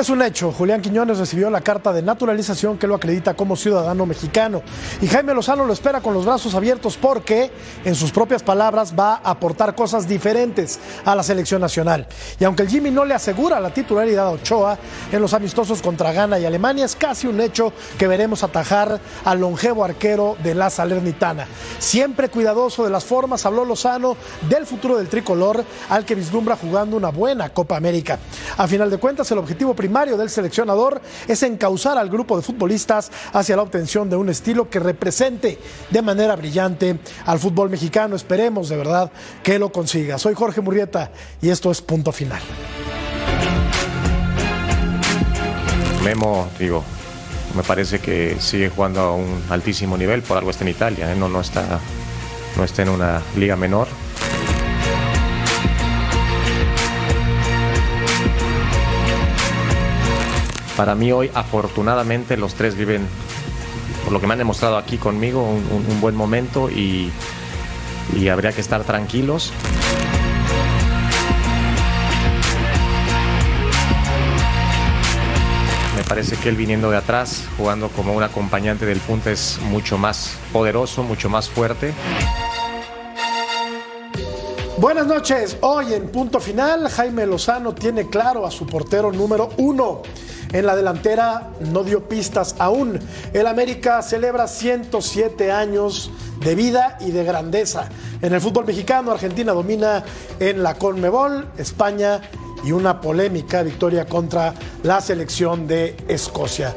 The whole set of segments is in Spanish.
Es un hecho, Julián Quiñones recibió la carta de naturalización que lo acredita como ciudadano mexicano y Jaime Lozano lo espera con los brazos abiertos porque, en sus propias palabras, va a aportar cosas diferentes a la selección nacional. Y aunque el Jimmy no le asegura la titularidad a Ochoa en los amistosos contra Ghana y Alemania, es casi un hecho que veremos atajar al longevo arquero de la Salernitana. Siempre cuidadoso de las formas, habló Lozano del futuro del tricolor al que vislumbra jugando una buena Copa América. A final de cuentas, el objetivo primario del seleccionador es encauzar al grupo de futbolistas hacia la obtención de un estilo que represente de manera brillante al fútbol mexicano. Esperemos de verdad que lo consiga. Soy Jorge Murrieta y esto es punto final. Memo, digo, me parece que sigue jugando a un altísimo nivel, por algo está en Italia, ¿eh? no, está, no está en una liga menor. Para mí hoy, afortunadamente, los tres viven, por lo que me han demostrado aquí conmigo, un, buen momento y, y habría que estar tranquilos. Me parece que él viniendo de atrás, jugando como un acompañante del punta, es mucho más poderoso, mucho más fuerte. Buenas noches. Hoy en punto final, Jaime Lozano tiene claro a su portero número uno. En la delantera no dio pistas aún. El América celebra 107 años de vida y de grandeza. En el fútbol mexicano, Argentina domina en la Conmebol, España y una polémica victoria contra la selección de Escocia.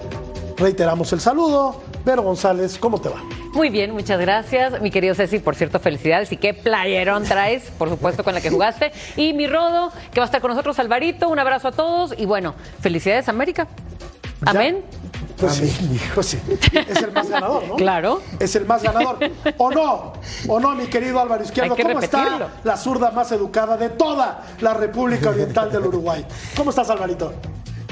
Reiteramos el saludo. Vero González, ¿cómo te va? Muy bien, muchas gracias. Mi querido Ceci, por cierto, felicidades. Y qué playerón traes, por supuesto, con la que jugaste. Y mi Rodo, que va a estar con nosotros, Alvarito. Un abrazo a todos. Y bueno, felicidades, América. Amén. Pues sí, hijo, sí. Es el más ganador, ¿no? Claro. Es el más ganador. ¿O no? ¿O no, mi querido Álvaro Izquierdo? Hay que ¿Cómo repetirlo. está la zurda más educada de toda la República Oriental del Uruguay? ¿Cómo estás, Alvarito?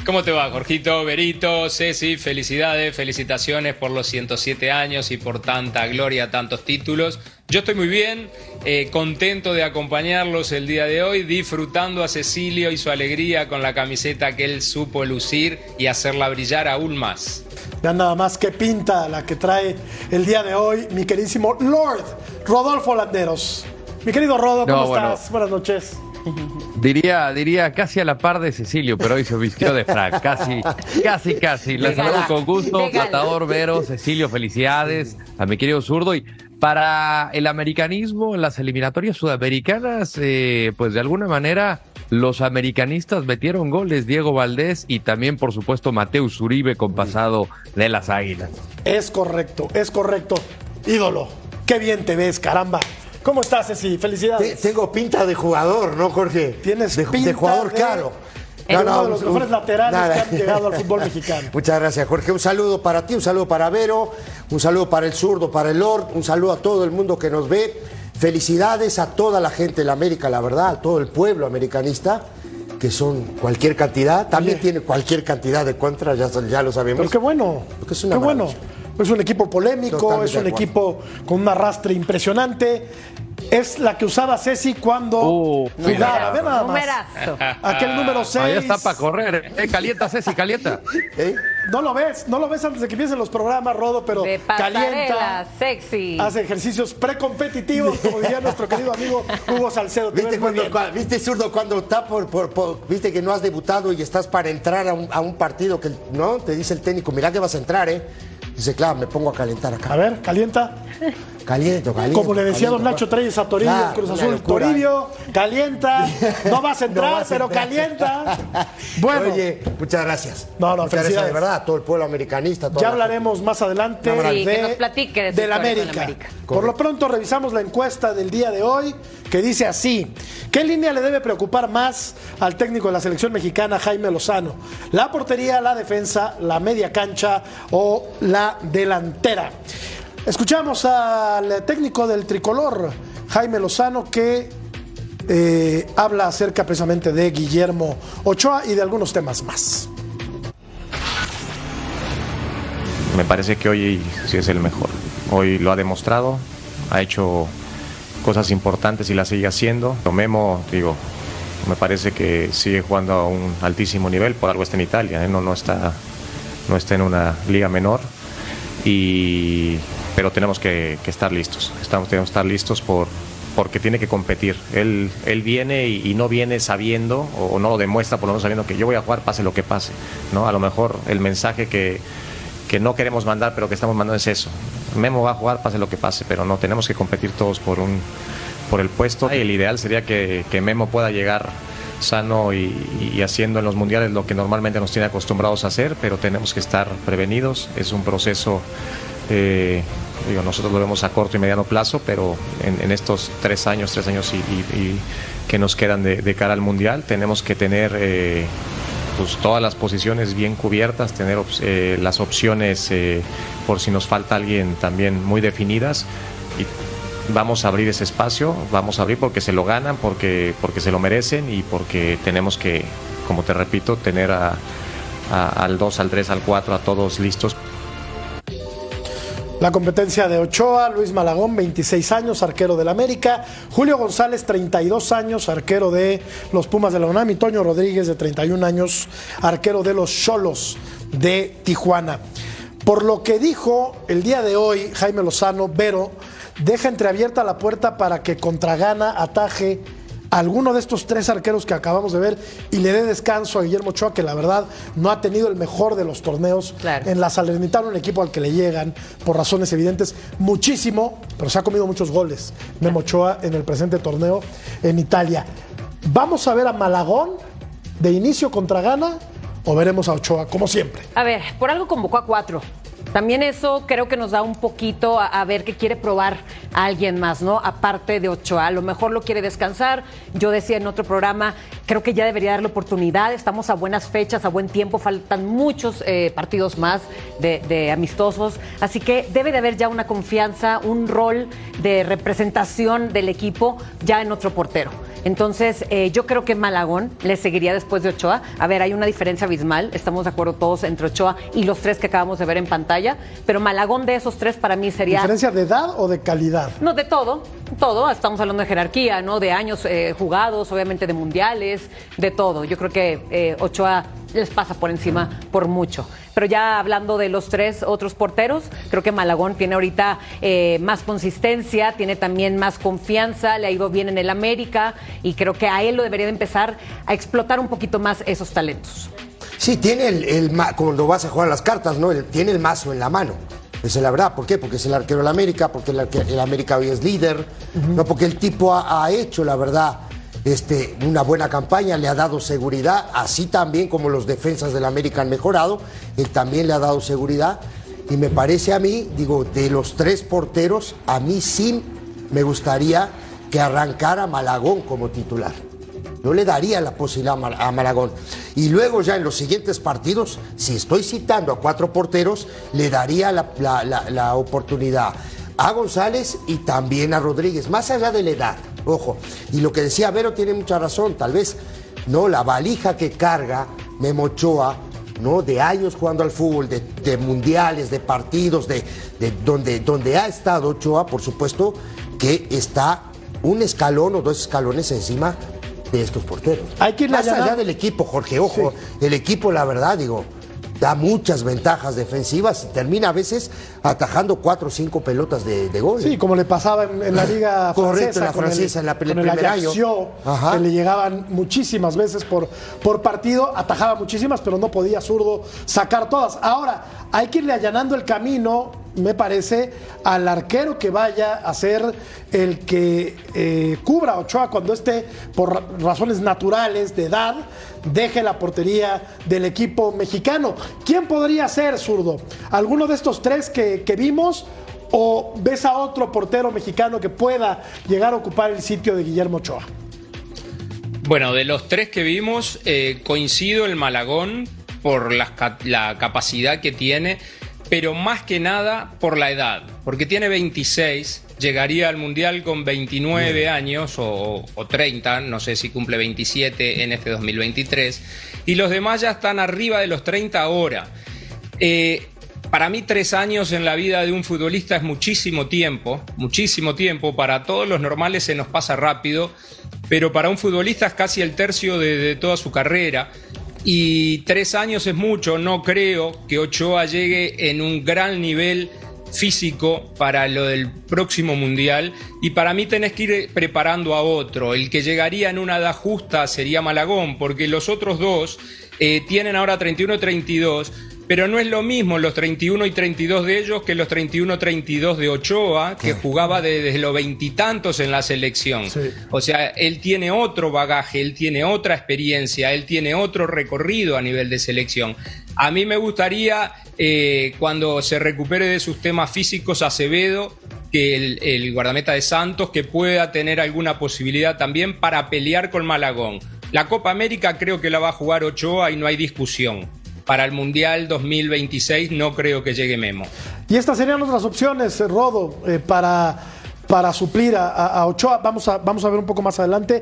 ¿Cómo te va, Jorgito, Berito, Ceci? Felicidades, felicitaciones por los 107 años y por tanta gloria, tantos títulos. Yo estoy muy bien, eh, contento de acompañarlos el día de hoy, disfrutando a Cecilio y su alegría con la camiseta que él supo lucir y hacerla brillar aún más. Vean nada más qué pinta la que trae el día de hoy mi queridísimo Lord Rodolfo Landeros. Mi querido Rodo, ¿cómo No, bueno. estás? Buenas noches. Diría, diría casi a la par de Cecilio, pero hoy se vistió de frac. Casi, casi, casi. Gala. saludo con gusto. De gala. Matador Vero, Cecilio, felicidades a mi querido zurdo. Y para el americanismo, en las eliminatorias sudamericanas, eh, pues de alguna manera los americanistas metieron goles. Diego Valdés y también, por supuesto, Mateus Uribe con pasado de las Águilas. Es correcto, es correcto. Ídolo, qué bien te ves, caramba. ¿Cómo estás, Ceci? Te- Felicidades. Tengo pinta de jugador, ¿no, Jorge? Tienes de, pinta de jugador de- caro. de uno de los un- mejores laterales nada. que han llegado al fútbol mexicano. Muchas gracias, Jorge. Un saludo para ti, un saludo para Vero, un saludo para el zurdo, para el Lord, un saludo a todo el mundo que nos ve. Felicidades a toda la gente de la América, la verdad, a todo el pueblo americanista, que son cualquier cantidad. También Oye. tiene cualquier cantidad de contras, ya, ya lo sabemos. Pero qué bueno. Porque es una qué bueno. Maravilla. Es un equipo polémico, Totalmente es un equipo con un arrastre impresionante. Es la que usaba Ceci cuando Uh, jugaba. Ve nada más. Numerazo. Aquel número 6. Ahí está para correr. Eh, calienta, Ceci, calienta. ¿Eh? No lo ves, no lo ves antes de que empiecen los programas, Rodo, pero De calienta. sexy. Hace ejercicios precompetitivos, como diría nuestro querido amigo Hugo Salcedo. Te ¿Viste, cuando, ¿Viste, zurdo, cuando está por, por- por- Viste que no has debutado y estás para entrar a un, a un partido que, ¿no? Te dice el técnico, mira que vas a entrar, ¿eh? Dice, claro, me pongo a calentar A acá. ver, calienta. Caliento, caliento. Como le decía don caliento. Nacho Treyes a Toribio, Claro, Cruz Azul, locura. Toribio, calienta. No vas a entrar, No vas a pero entrar. calienta. Bueno, Oye, muchas gracias. No, no, muchas gracias de verdad a todo el pueblo americanista. toda ya la hablaremos más adelante Sí, de, que nos platique de. América. Por lo pronto revisamos la encuesta del día de hoy que dice así, ¿qué línea le debe preocupar más al técnico de la selección mexicana Jaime Lozano? ¿La portería, la defensa, la media cancha o la delantera? Escuchamos al técnico del tricolor, Jaime Lozano, que eh, habla acerca precisamente de Guillermo Ochoa y de algunos temas más. Me parece que hoy sí es el mejor. Hoy lo ha demostrado, ha hecho cosas importantes y las sigue haciendo. Lo Memo, digo, Me parece que sigue jugando a un altísimo nivel, por algo está en Italia, ¿eh? no, no, está, no está en una liga menor. Y, pero tenemos que, que estar listos, estamos, tenemos que estar listos por, porque tiene que competir. Él, él viene y, y no viene sabiendo, o, no lo demuestra por lo menos sabiendo que yo voy a jugar pase lo que pase. ¿no? A lo mejor el mensaje que, que no queremos mandar, pero que estamos mandando es eso. Memo va a jugar pase lo que pase, pero no tenemos que competir todos por un por el puesto. Y el ideal sería que, que Memo pueda llegar sano y, y haciendo en los mundiales lo que normalmente nos tiene acostumbrados a hacer, pero tenemos que estar prevenidos. Es un proceso eh, nosotros lo vemos a corto y mediano plazo, pero en, estos tres años, tres años y, que nos quedan de, cara al Mundial, tenemos que tener eh, pues, todas las posiciones bien cubiertas, tener eh, las opciones por si nos falta alguien también muy definidas. Y vamos a abrir ese espacio, vamos a abrir porque se lo ganan, porque, porque se lo merecen y porque tenemos que, como te repito, tener al 2, al 3, al 4, a todos listos La competencia de Ochoa, Luis Malagón, 26 años, arquero del América, Julio González, 32 años, arquero de los Pumas de la UNAM, y Toño Rodríguez, de 31 años, arquero de los Cholos de Tijuana. Por lo que dijo el día de hoy Jaime Lozano, Vero, deja entreabierta la puerta para que contra Gana ataje a alguno de estos tres arqueros que acabamos de ver y le dé descanso a Guillermo Ochoa, que la verdad no ha tenido el mejor de los torneos Claro. en la Salernitana, un equipo al que le llegan, por razones evidentes, muchísimo, pero se ha comido muchos goles. Memo Ochoa en el presente torneo en Italia. ¿Vamos a ver a Malagón de inicio contra Gana o veremos a Ochoa como siempre? A ver, por algo convocó a cuatro. También eso creo que nos da un poquito a, ver que quiere probar alguien más, ¿no? Aparte de Ochoa. A lo mejor lo quiere descansar. Yo decía en otro programa, creo que ya debería darle oportunidad. Estamos a buenas fechas, a buen tiempo. Faltan muchos eh, partidos más de, de amistosos. Así que debe de haber ya una confianza, un rol de representación del equipo ya en otro portero. Entonces, eh, yo creo que Malagón le seguiría después de Ochoa. A ver, hay una diferencia abismal, estamos de acuerdo todos entre Ochoa y los tres que acabamos de ver en pantalla, pero Malagón de esos tres para mí sería... ¿Diferencia de edad o de calidad? No, de todo, todo. Estamos hablando de jerarquía, ¿no? De años eh, jugados, obviamente de mundiales, de todo. Yo creo que eh, Ochoa les pasa por encima por mucho. Pero ya hablando de los tres otros porteros, creo que Malagón tiene ahorita eh, más consistencia, tiene también más confianza, le ha ido bien en el América y creo que a él lo debería de empezar a explotar un poquito más esos talentos. Sí, tiene el, el cuando vas a jugar las cartas, ¿no? El- tiene el mazo en la mano. Esa es la verdad. ¿Por qué? Porque es el arquero del América, porque el, América hoy es líder, no porque el tipo ha, ha hecho, la verdad, este, una buena campaña, le ha dado seguridad, así también como los defensas del América han mejorado, él también le ha dado seguridad. Y me parece a mí, digo, de los tres porteros, a mí sí me gustaría que arrancara Malagón como titular. Yo le daría la posibilidad a Malagón. Y luego ya en los siguientes partidos, si estoy citando a cuatro porteros, le daría la- la oportunidad a González y también a Rodríguez, más allá de la edad. Ojo, y lo que decía Vero tiene mucha razón, tal vez, no, la valija que carga Memo Ochoa, ¿no? De años jugando al fútbol, de, de mundiales, de partidos, de, de donde, donde ha estado Ochoa, por supuesto, que está un escalón o dos escalones encima de estos porteros. Hay que irle Más allá del equipo, Jorge, ojo, el equipo, la verdad, digo, da muchas ventajas defensivas y termina a veces atajando cuatro o cinco pelotas de, de gol. Sí, como le pasaba en, en la liga Correcto, francesa. en la francesa, en la- el con el. Ajaccio, que le llegaban muchísimas veces por, por partido, atajaba muchísimas, pero no podía zurdo sacar todas. Ahora, hay que irle allanando el camino, me parece, al arquero que vaya a ser el que eh, cubra a Ochoa cuando esté, por ra- razones naturales de edad, deje la portería del equipo mexicano. ¿Quién podría ser zurdo? ¿Alguno de estos tres que, que vimos? ¿O ves a otro portero mexicano que pueda llegar a ocupar el sitio de Guillermo Ochoa? Bueno, de los tres que vimos, eh, coincido el Malagón por la capacidad que tiene, pero más que nada por la edad, porque tiene 26, llegaría al Mundial con 29 años o, o 30, no sé si cumple 27 en este 2023, y los demás ya están arriba de los 30 ahora. Eh, para mí tres años en la vida de un futbolista es muchísimo tiempo, muchísimo tiempo. Para todos los normales se nos pasa rápido, pero para un futbolista es casi el tercio de, de toda su carrera. Y tres años es mucho, no creo que Ochoa llegue en un gran nivel físico para lo del próximo mundial y para mí tenés que ir preparando a otro. El que llegaría en una edad justa sería Malagón, porque los otros dos eh, tienen ahora 31-32 pero no es lo mismo los 31 y 32 de ellos que los 31-32 de Ochoa, que jugaba desde los veintitantos en la selección. O sea, él tiene otro bagaje, él tiene otra experiencia, él tiene otro recorrido a nivel de selección. A mí me gustaría, eh, cuando se recupere de sus temas físicos, Acevedo, que el, el guardameta de Santos, que pueda tener alguna posibilidad también para pelear con Malagón. La Copa América creo que la va a jugar Ochoa y no hay discusión para el Mundial 2026 no creo que llegue Memo. Y estas serían otras opciones, eh, Rodo, eh, para, para suplir a, a, Ochoa. Vamos a, vamos a ver un poco más adelante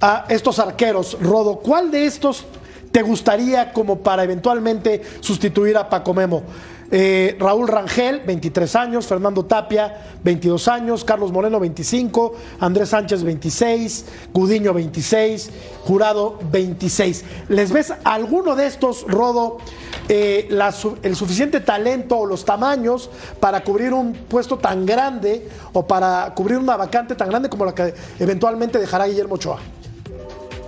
a estos arqueros. Rodo, ¿cuál de estos te gustaría como para eventualmente sustituir a Paco Memo? Eh, Raúl Rangel, 23 años, Fernando Tapia, 22 años, Carlos Moreno, 25, Andrés Sánchez, 26, Gudiño, 26, Jurado, 26. ¿Les ves alguno de estos, Rodo, eh, el suficiente talento o los tamaños para cubrir un puesto tan grande o para cubrir una vacante tan grande como la que eventualmente dejará Guillermo Ochoa?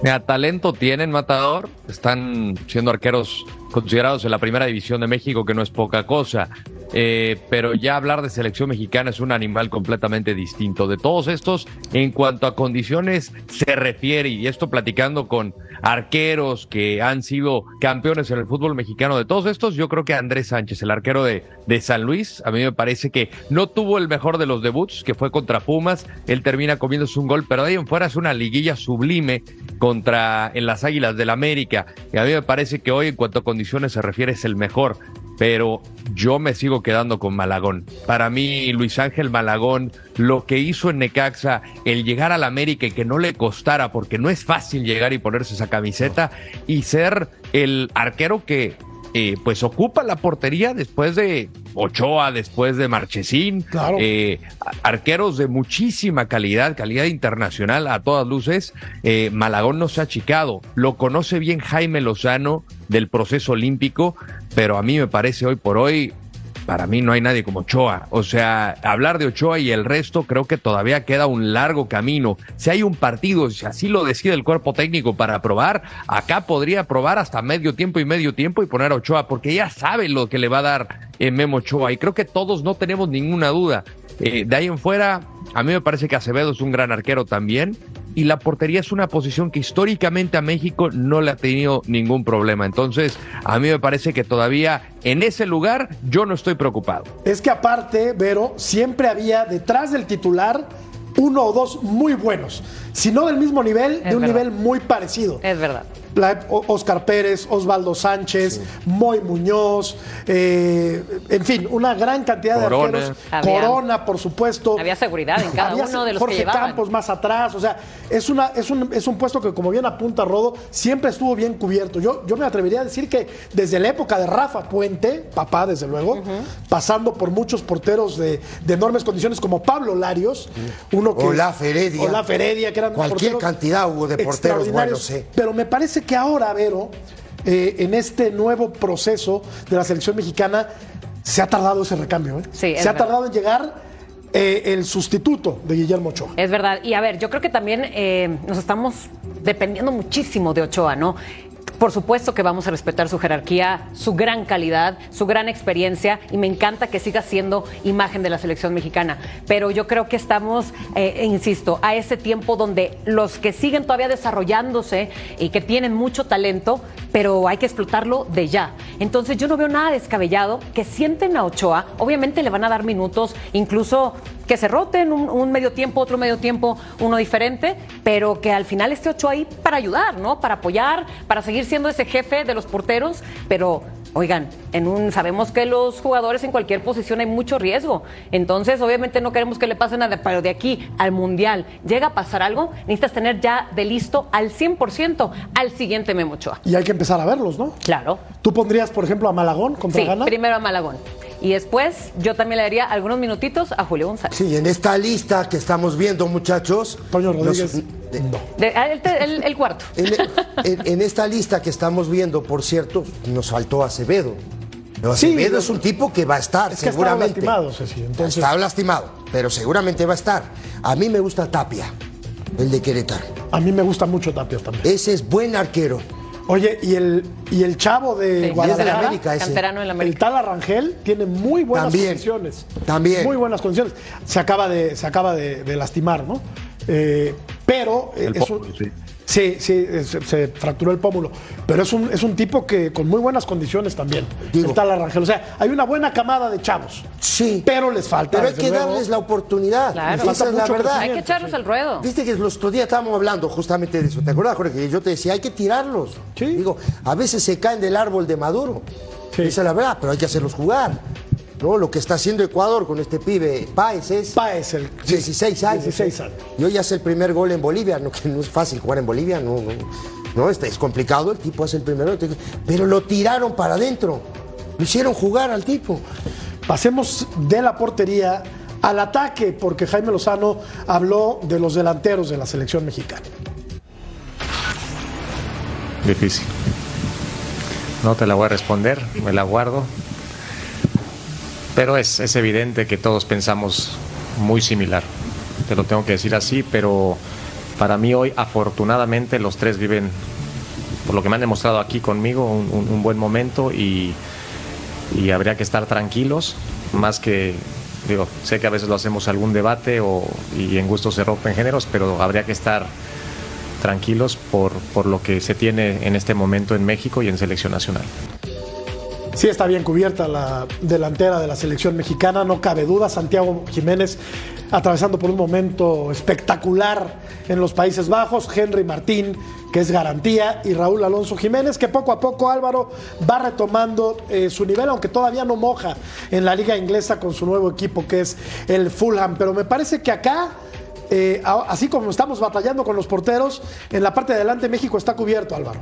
Mira, talento tienen, Matador. Están siendo arqueros considerados en la primera división de México, que no es poca cosa. Eh, pero ya hablar de selección mexicana es un animal completamente distinto. De todos estos, en cuanto a condiciones se refiere, y esto platicando con arqueros que han sido campeones en el fútbol mexicano, de todos estos, yo creo que Andrés Sánchez, el arquero de, de San Luis, a mí me parece que no tuvo el mejor de los debuts, que fue contra Pumas, él termina comiéndose un gol, pero de ahí en fuera es una liguilla sublime contra en las Águilas del América, y a mí me parece que hoy en cuanto a condiciones se refiere es el mejor pero yo me sigo quedando con Malagón. Para mí, Luis Ángel Malagón, lo que hizo en Necaxa, el llegar al América y que no le costara, porque no es fácil llegar y ponerse esa camiseta y ser el arquero que eh, pues ocupa la portería después de Ochoa, después de Marchesín, eh, arqueros de muchísima calidad, calidad internacional a todas luces. Eh, Malagón no se ha achicado, lo conoce bien Jaime Lozano del proceso olímpico, pero a mí me parece hoy por hoy para mí no hay nadie como Ochoa. O sea, hablar de Ochoa y el resto creo que todavía queda un largo camino. Si hay un partido, si así lo decide el cuerpo técnico para probar, acá podría probar hasta medio tiempo y medio tiempo y poner a Ochoa, porque ya sabe lo que le va a dar en Memo Ochoa. Y creo que todos no tenemos ninguna duda. Eh, de ahí en fuera, a mí me parece que Acevedo es un gran arquero también y la portería es una posición que históricamente a México no le ha tenido ningún problema. Entonces, a mí me parece que todavía en ese lugar yo no estoy preocupado. Es que aparte, Vero, siempre había detrás del titular uno o dos muy buenos, si no del mismo nivel, Es de un verdad. nivel muy parecido. Es verdad. La- Oscar Pérez, Osvaldo Sánchez, Moy Muñoz, eh, en fin, una gran cantidad Corona. de arqueros. Había- Corona, por supuesto. Había seguridad en cada Había uno de los Jorge que. Campos más atrás, o sea, es, una, es, un, es un puesto que, como bien apunta Rodo, siempre estuvo bien cubierto. Yo, yo me atrevería a decir que desde la época de Rafa Puente, papá, desde luego, pasando por muchos porteros de, de enormes condiciones como Pablo Larios, uno que. Olaf Heredia. Olaf Heredia, que eran Cualquier porteros cantidad hubo de porteros extraordinarios. buenos, sí. Pero me parece que ahora, Vero, eh, en este nuevo proceso de la selección mexicana, se ha tardado ese recambio. ¿eh? Sí, es se ha verdad. tardado en llegar eh, el sustituto de Guillermo Ochoa. Es verdad. Y a ver, yo creo que también nos estamos dependiendo muchísimo de Ochoa, ¿no? Por supuesto que vamos a respetar su jerarquía, su gran calidad, su gran experiencia y me encanta que siga siendo imagen de la selección mexicana. Pero yo creo que estamos, eh, insisto, a ese tiempo donde los que siguen todavía desarrollándose y que tienen mucho talento, pero hay que explotarlo de ya. Entonces yo no veo nada descabellado que sienten a Ochoa, obviamente le van a dar minutos, incluso que se roten un, un medio tiempo, otro medio tiempo, uno diferente, pero que al final esté Ochoa ahí para ayudar, ¿no? Para apoyar, para seguir siendo ese jefe de los porteros, pero oigan, en un sabemos que los jugadores en cualquier posición hay mucho riesgo. Entonces, obviamente no queremos que le pase nada, pero de aquí al Mundial llega a pasar algo, necesitas tener ya de listo al 100% al siguiente Memo Ochoa. Y hay que empezar a verlos, ¿no? Claro. ¿Tú pondrías, por ejemplo, a Malagón contra Sí, primero a Malagón. Y después yo también le daría algunos minutitos a Julio González. Sí, en esta lista que estamos viendo, muchachos. Toño nos- Rodríguez, de- no. De- ah, el, te- el- el cuarto. En, en- en esta lista que estamos viendo, por cierto, nos faltó Acevedo. Pero Sí, Acevedo es un tipo que va a estar, Es que seguramente. lastimado, Ceci, entonces- Está lastimado, pero seguramente va a estar. A mí me gusta Tapia, el de Querétaro. A mí me gusta mucho Tapias también. Ese es buen arquero. Oye, y el, y el chavo de Sí, Guadalajara, de América ese. canterano en la el tal Arrangel, tiene muy buenas También, condiciones. también. Muy buenas condiciones. Se acaba de, se acaba de, de lastimar, ¿no? Eh, pero eh, El es un- pómulo, sí. Sí, sí, se, se fracturó el pómulo. Pero es un, es un tipo que con muy buenas condiciones también. Digo. el tal Arrangel. O sea, hay una buena camada de chavos. Sí. Pero les falta. Pero hay que luego, darles la oportunidad. Claro. Esa es la verdad. Hay que echarlos al ruedo. Viste que los otros días estábamos hablando justamente de eso. ¿Te acuerdas, Jorge? Que yo te decía, hay que tirarlos. Sí. Digo, a veces se caen del árbol de Maduro. Sí. Esa es la verdad, pero hay que hacerlos jugar. ¿No? Lo que está haciendo Ecuador con este pibe Páez es Páez, el 16 años. 16 ¿eh? años. Y hoy hace el primer gol en Bolivia, no, que no es fácil jugar en Bolivia, no, no, no, este, es complicado, el tipo hace el primero, pero lo tiraron para adentro, lo hicieron jugar al tipo. Pasemos de la portería al ataque, porque Jaime Lozano habló de los delanteros de la selección mexicana. Difícil. No te la voy a responder, me la guardo. Pero es, es evidente que todos pensamos muy similar. Te lo tengo que decir así, pero para mí hoy afortunadamente los tres viven, por lo que me han demostrado aquí conmigo, un, buen momento y, y habría que estar tranquilos, más que, digo, sé que a veces lo hacemos algún debate o, y en gusto se rompen géneros, pero habría que estar tranquilos por, por lo que se tiene en este momento en México y en selección nacional. Sí está bien cubierta la delantera de la selección mexicana, no cabe duda. Santiago Jiménez atravesando por un momento espectacular en los Países Bajos. Henry Martín, que es garantía, y Raúl Alonso Jiménez, que poco a poco Álvaro va retomando eh, su nivel, aunque todavía no moja en la liga inglesa con su nuevo equipo que es el Fulham. Pero me parece que acá... eh, así como estamos batallando con los porteros, en la parte de adelante México está cubierto, Álvaro.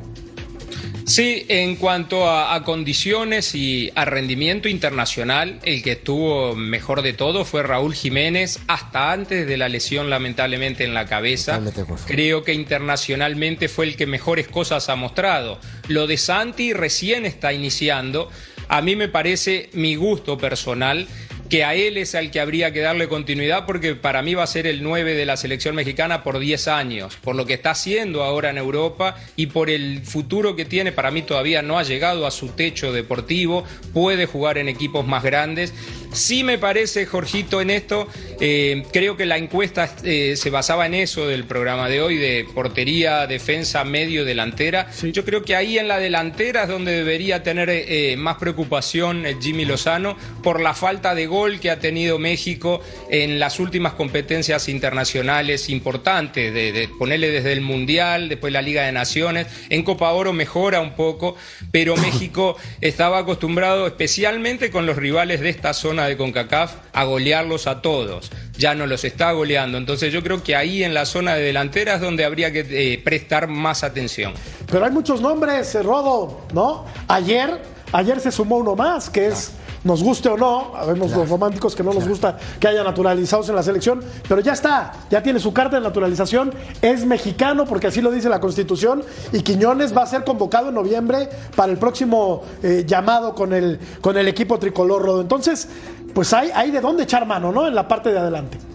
Sí, en cuanto a, a condiciones y a rendimiento internacional, el que estuvo mejor de todo fue Raúl Jiménez, hasta antes de la lesión lamentablemente en la cabeza. Creo que internacionalmente fue el que mejores cosas ha mostrado. Lo de Santi recién está iniciando. A mí me parece mi gusto personal que a él es al que habría que darle continuidad porque para mí va a ser el 9 de la selección mexicana por 10 años, por lo que está haciendo ahora en Europa y por el futuro que tiene, para mí todavía no ha llegado a su techo deportivo, puede jugar en equipos más grandes. Sí me parece, Jorgito, en esto, eh, creo que la encuesta eh, se basaba en eso del programa de hoy, de portería, defensa, medio, delantera. Yo creo que ahí en la delantera es donde debería tener eh, más preocupación Jimmy Lozano por la falta de gol que ha tenido México en las últimas competencias internacionales importantes, de, de ponerle desde el Mundial, después la Liga de Naciones. En Copa Oro mejora un poco, pero México estaba acostumbrado, especialmente con los rivales de esta zona de CONCACAF, a golearlos a todos. Ya no los está goleando. Entonces yo creo que ahí en la zona de delantera es donde habría que eh, prestar más atención. Pero hay muchos nombres, eh, Rodo, ¿no? Ayer, ayer se sumó uno más, que es, nos guste o no, vemos los románticos que no nos gusta que haya naturalizados en la selección, pero ya está, ya tiene su carta de naturalización, es mexicano porque así lo dice la Constitución, y Quiñones va a ser convocado en noviembre para el próximo eh, llamado con el, con el equipo tricolor, Rodo. Entonces, pues hay, hay de dónde echar mano, ¿no? En la parte de adelante.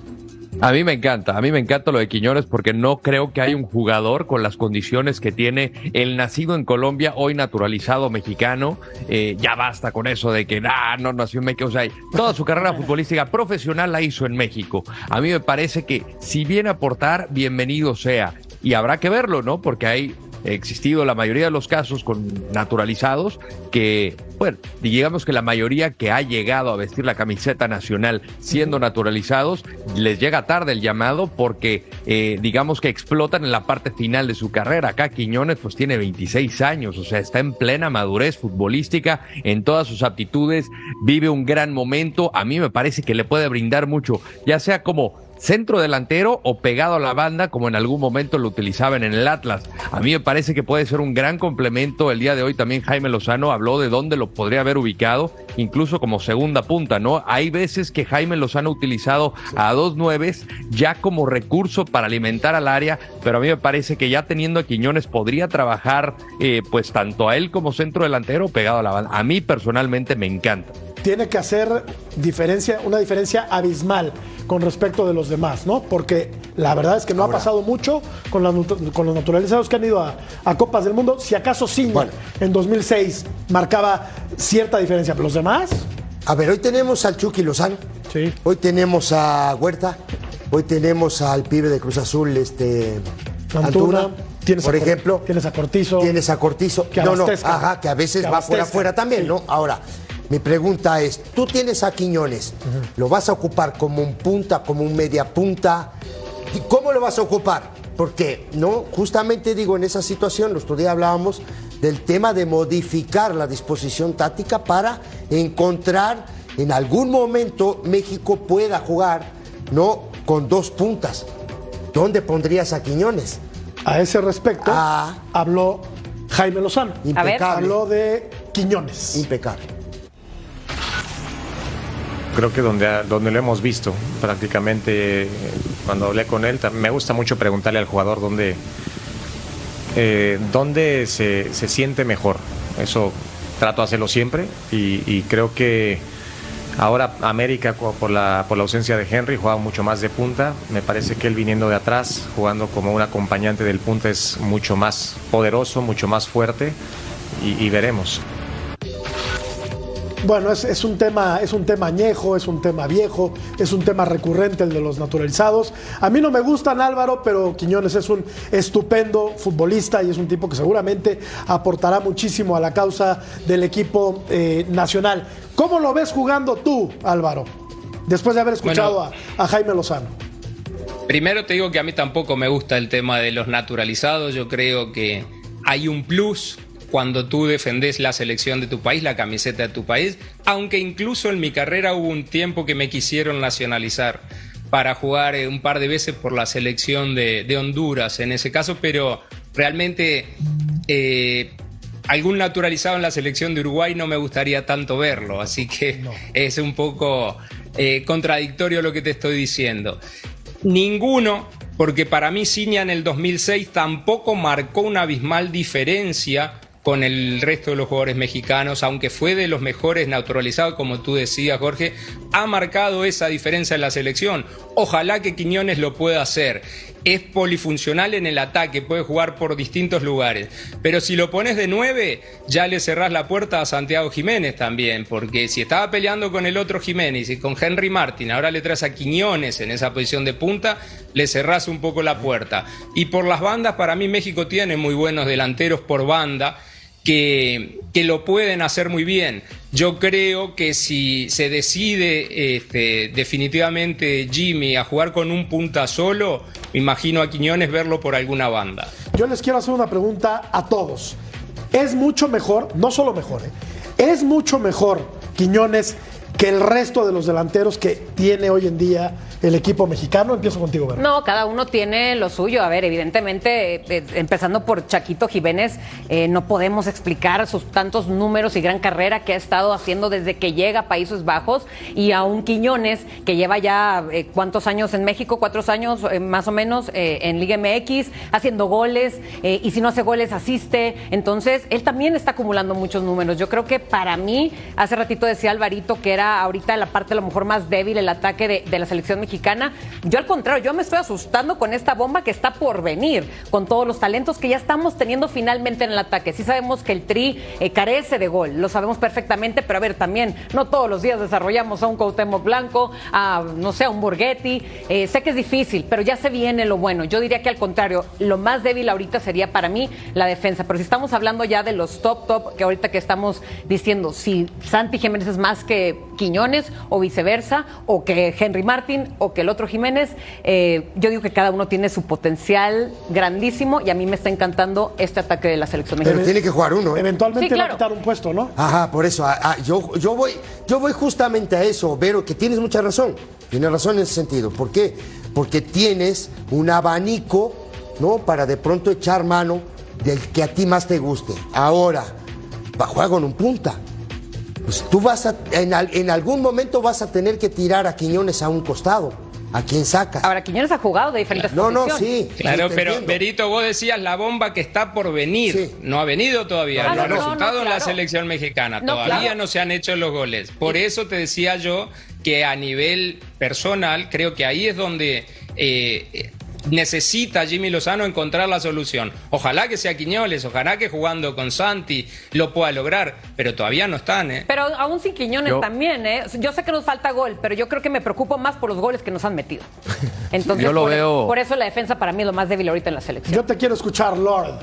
A mí me encanta, a mí me encanta lo de Quiñones porque no creo que haya un jugador con las condiciones que tiene el nacido en Colombia, hoy naturalizado mexicano. Eh, ya basta con eso de que ah, no nació en México. O sea, toda su carrera futbolística profesional la hizo en México. A mí me parece que si viene a aportar, bienvenido sea. Y habrá que verlo, ¿no? Porque hay existido la mayoría de los casos con naturalizados que, bueno, digamos que la mayoría que ha llegado a vestir la camiseta nacional siendo naturalizados, les llega tarde el llamado porque eh, digamos que explotan en la parte final de su carrera. Acá Quiñones pues tiene 26 años, o sea, está en plena madurez futbolística en todas sus aptitudes, vive un gran momento, a mí me parece que le puede brindar mucho, ya sea como centro delantero o pegado a la banda, como en algún momento lo utilizaban en el Atlas. A mí me parece que puede ser un gran complemento. El día de hoy también Jaime Lozano habló de dónde lo podría haber ubicado, incluso como segunda punta, ¿no? Hay veces que Jaime Lozano ha utilizado a dos nueves ya como recurso para alimentar al área, pero a mí me parece que ya teniendo a Quiñones podría trabajar eh, pues tanto a él como centro delantero pegado a la banda. A mí personalmente me encanta tiene que hacer diferencia, una diferencia abismal con respecto de los demás, ¿no? Porque la verdad es que no ha pasado mucho con, con, los naturalizados que han ido a, Copas del Mundo. Si acaso sí, en 2006 marcaba cierta diferencia, pero los demás. A ver, hoy tenemos al Chucky Lozano. Sí. Hoy tenemos a Huerta. Hoy tenemos al pibe de Cruz Azul, este. Antuna. Tienes por ejemplo. Tienes a Cortizo. Tienes a Cortizo. Que no, no, ajá, que a veces va fuera afuera también, ¿no? Ahora, mi pregunta es, tú tienes a Quiñones, ¿lo vas a ocupar como un punta, como un media punta? ¿Cómo lo vas a ocupar? Porque, no, justamente digo, en esa situación, los otro día hablábamos del tema de modificar la disposición táctica para encontrar en algún momento México pueda jugar, ¿no? Con dos puntas. ¿Dónde pondrías a Quiñones? A ese respecto, ah. habló Jaime Lozano. Impecable. Habló de Quiñones. Impecable creo que donde, donde lo hemos visto prácticamente cuando hablé con él, me gusta mucho preguntarle al jugador dónde, eh, dónde se, se, siente mejor. Eso trato de hacerlo siempre y, creo que ahora América por la, por la ausencia de Henry juega mucho más de punta. Me parece que él viniendo de atrás, jugando como un acompañante del punta es mucho más poderoso, mucho más fuerte y veremos. Bueno, es, un tema, es un tema añejo, es un tema viejo, es un tema recurrente el de los naturalizados. A mí no me gustan Álvaro, pero Quiñones es un estupendo futbolista y es un tipo que seguramente aportará muchísimo a la causa del equipo eh, nacional. ¿Cómo lo ves jugando tú, Álvaro? Después de haber escuchado a, a Jaime Lozano. Primero te digo que a mí tampoco me gusta el tema de los naturalizados. Yo creo que hay un plus cuando tú defendés la selección de tu país, la camiseta de tu país, aunque incluso en mi carrera hubo un tiempo que me quisieron nacionalizar para jugar eh, un par de veces por la selección de, Honduras en ese caso, pero realmente eh, algún naturalizado en la selección de Uruguay no me gustaría tanto verlo, así que es un poco eh, contradictorio lo que te estoy diciendo. Ninguno, porque para mí Ciña en el 2006 tampoco marcó una abismal diferencia con el resto de los jugadores mexicanos, aunque fue de los mejores naturalizados, como tú decías, Jorge, ha marcado esa diferencia en la selección. Ojalá que Quiñones lo pueda hacer. Es polifuncional en el ataque, puede jugar por distintos lugares. Pero si lo pones de nueve, ya le cerrás la puerta a Santiago Jiménez también, porque si estaba peleando con el otro Jiménez y con Henry Martin, ahora le traes a Quiñones en esa posición de punta, le cerrás un poco la puerta. Y por las bandas, para mí México tiene muy buenos delanteros por banda que, lo pueden hacer muy bien. Yo creo que si se decide este, definitivamente Jimmy a jugar con un punta solo, me imagino a Quiñones verlo por alguna banda. Yo les quiero hacer una pregunta a todos. ¿Es mucho mejor, no solo mejor, eh, es mucho mejor Quiñones que el resto de los delanteros que tiene hoy en día el equipo mexicano? Empiezo contigo, ¿verdad? No, cada uno tiene lo suyo. A ver, evidentemente, eh, eh, empezando por Chaquito Jiménez, eh, no podemos explicar sus tantos números y gran carrera que ha estado haciendo desde que llega a Países Bajos y a un Quiñones que lleva ya cuántos años en México, cuatro años más o menos en Liga MX, haciendo goles y si no hace goles asiste. Entonces, él también está acumulando muchos números. Yo creo que para mí, hace ratito decía Alvarito que era ahorita la parte a lo mejor más débil el ataque de la selección mexicana yo al contrario, yo me estoy asustando con esta bomba que está por venir, con todos los talentos que ya estamos teniendo finalmente en el ataque. Sí sabemos que el Tri eh, carece de gol, lo sabemos perfectamente, pero a ver, también no todos los días desarrollamos a un Cuauhtémoc Blanco, a, no sé, a un Borghetti. Eh, sé que es difícil, pero ya se viene lo bueno. Yo diría que al contrario, lo más débil ahorita sería para mí la defensa. Pero si estamos hablando ya de los top, top, que ahorita que estamos diciendo, si Santi Jiménez es más que Quiñones o viceversa, o que Henry Martin o que el otro Jiménez. Eh, yo digo que cada uno tiene su potencial grandísimo y a mí me está encantando este ataque de la selección mexicana. Pero tiene que jugar uno. ¿eh? Eventualmente va a quitar un puesto, ¿no? Ajá, por eso. Ah, ah, yo, yo, voy, yo voy justamente a eso, Vero, que tienes mucha razón. Tiene razón en ese sentido. ¿Por qué? Porque tienes un abanico, ¿no? Para de pronto echar mano del que a ti más te guste. Ahora, va juega con un punta. Pues tú vas a, en, al- en algún momento vas a tener que tirar a Quiñones a un costado. ¿A quién sacas? Ahora, Quiñones ha jugado de diferentes No, no, sí. Claro, sí, pero. Berito, vos decías la bomba que está por venir. Sí. No ha venido todavía. Ah, los no, resultados no, en la selección mexicana. No, todavía claro. no se han hecho los goles. Por eso te decía yo que a nivel personal, creo que ahí es donde eh, necesita Jimmy Lozano encontrar la solución. Ojalá que sea Quiñoles, ojalá que jugando con Santi lo pueda lograr, pero todavía no están, ¿eh? Pero aún sin Quiñones Yo- también, ¿eh? Yo sé que nos falta gol, pero yo creo que me preocupo más por los goles que nos han metido. Entonces, Yo lo por, veo- por eso la defensa para mí es lo más débil ahorita en la selección. Yo te quiero escuchar, Lord.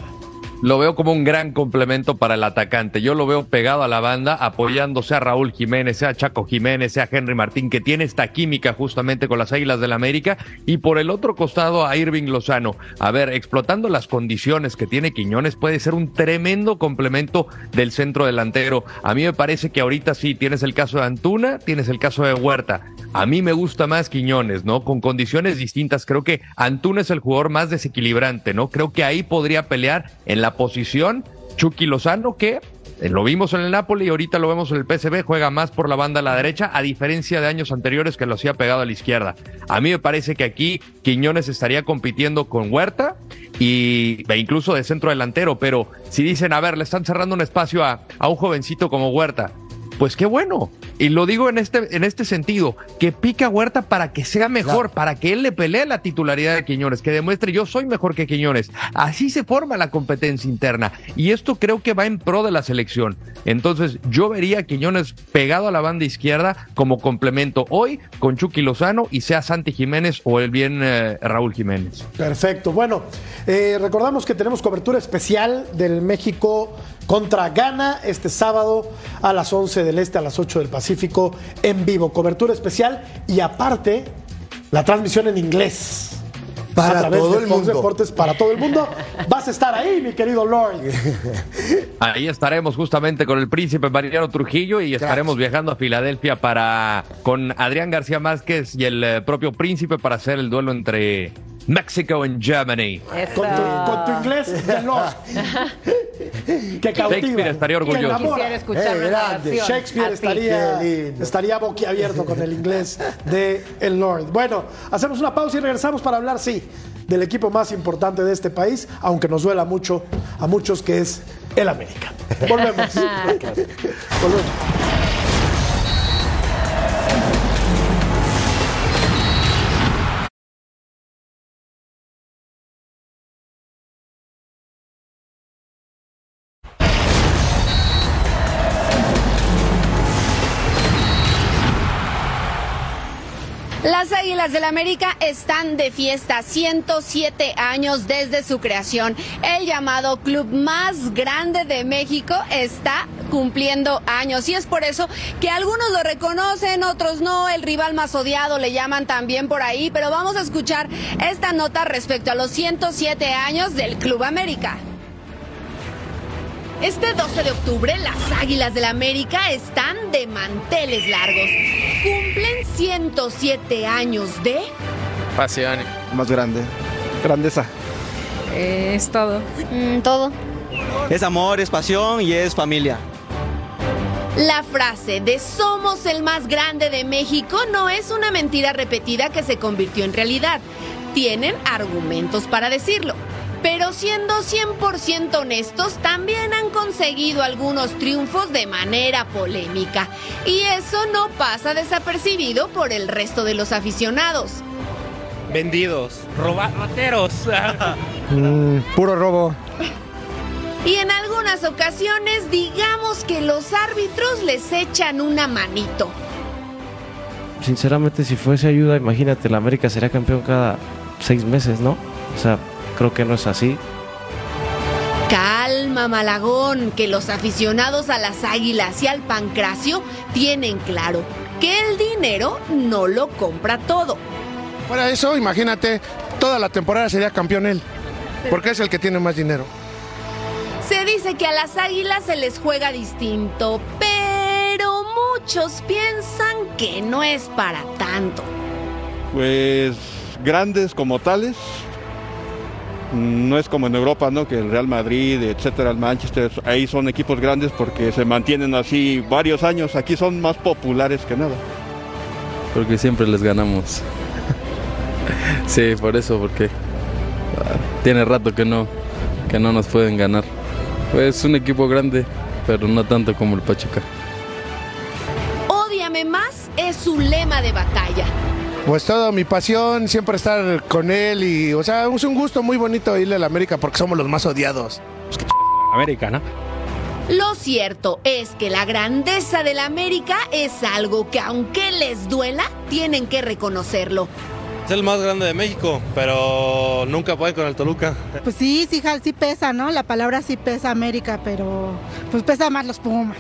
Lo veo como un gran complemento para el atacante. Yo lo veo pegado a la banda, apoyándose a Raúl Jiménez, sea Chaco Jiménez, sea Henry Martín, que tiene esta química justamente con las Águilas del América, y por el otro costado a Irving Lozano. A ver, explotando las condiciones que tiene Quiñones, puede ser un tremendo complemento del centro delantero. A mí me parece que ahorita sí tienes el caso de Antuna, tienes el caso de Huerta. A mí me gusta más Quiñones, ¿no? Con condiciones distintas. Creo que Antuna es el jugador más desequilibrante, ¿no? Creo que ahí podría pelear en la posición Chucky Lozano, que eh, lo vimos en el Napoli y ahorita lo vemos en el PSV, juega más por la banda a la derecha, a diferencia de años anteriores que lo hacía pegado a la izquierda. A mí me parece que aquí Quiñones estaría compitiendo con Huerta y, e incluso de centro delantero, pero si dicen, a ver, le están cerrando un espacio a, a un jovencito como Huerta, pues qué bueno. Y lo digo en este, en este sentido, que pica Huerta para que sea mejor, para que él le pelee la titularidad de Quiñones, que demuestre yo soy mejor que Quiñones. Así se forma la competencia interna. Y esto creo que va en pro de la selección. Entonces yo vería a Quiñones pegado a la banda izquierda como complemento hoy con Chucky Lozano y sea Santi Jiménez o el bien eh, Raúl Jiménez. Perfecto. Bueno, eh, recordamos que tenemos cobertura especial del México contra Ghana este sábado a las 11 del Este, a las 8 del Pacífico, en vivo. Cobertura especial y aparte, la transmisión en inglés. Para a través todo de el Fox mundo. Deportes para todo el mundo. Vas a estar ahí, mi querido Lord. Ahí estaremos justamente con el príncipe Mariano Trujillo y estaremos viajando a Filadelfia para con Adrián García Márquez y el eh, propio príncipe para hacer el duelo entre México y Germany. Con tu, con tu inglés de Lord. que cautiva. Shakespeare estaría orgulloso. Quisiera escuchar Eh, grande. Shakespeare estaría, estaría boquiabierto con el inglés de el Lord. Bueno, hacemos una pausa y regresamos para hablar, sí, del equipo más importante de este país, aunque nos duela mucho a muchos que es el América. Volvemos. Volvemos. Águilas del América están de fiesta 107 años desde su creación. El llamado club más grande de México está cumpliendo años y es por eso que algunos lo reconocen, otros no, el rival más odiado le llaman también por ahí, pero vamos a escuchar esta nota respecto a los 107 años del Club América. Este 12 de octubre las Águilas del América están de manteles largos. Cumplen 107 años de... Pasión. Más grande. Grandeza. Eh, es todo. Mm, todo. Es amor, es pasión y es familia. La frase de somos el más grande de México no es una mentira repetida que se convirtió en realidad. Tienen argumentos para decirlo. Pero siendo 100% honestos, también han conseguido algunos triunfos de manera polémica. Y eso no pasa desapercibido por el resto de los aficionados. Vendidos. Roba- rateros. puro robo. Y en algunas ocasiones digamos que los árbitros les echan una manito. Sinceramente, si fuese ayuda, imagínate, la América sería campeón cada seis meses, ¿no? O sea, creo que no es así. Calma, Malagón, que los aficionados a las águilas y al pancracio tienen claro que el dinero no lo compra todo. Fuera de eso, imagínate, toda la temporada sería campeón él, porque es el que tiene más dinero. Se dice que a las águilas se les juega distinto, pero muchos piensan que no es para tanto. Pues grandes como tales. No es como en Europa, ¿no? Que el Real Madrid, etcétera, el Manchester, ahí son equipos grandes porque se mantienen así varios años. Aquí son más populares que nada. Porque siempre les ganamos. sí, por eso, porque ah, tiene rato que no, que no nos pueden ganar. Pues un equipo grande, pero no tanto como el Pachuca. Ódiame más es su lema de batalla. Pues toda mi pasión, siempre estar con él y, o sea, es un gusto muy bonito irle a la América porque somos los más odiados. América, ¿no? Lo cierto es que la grandeza de la América es algo que aunque les duela, tienen que reconocerlo. Es el más grande de México, pero nunca puede con el Toluca. Pues sí, sí, Jal, sí pesa, ¿no? La palabra sí pesa América, pero pues pesa más los Pumas.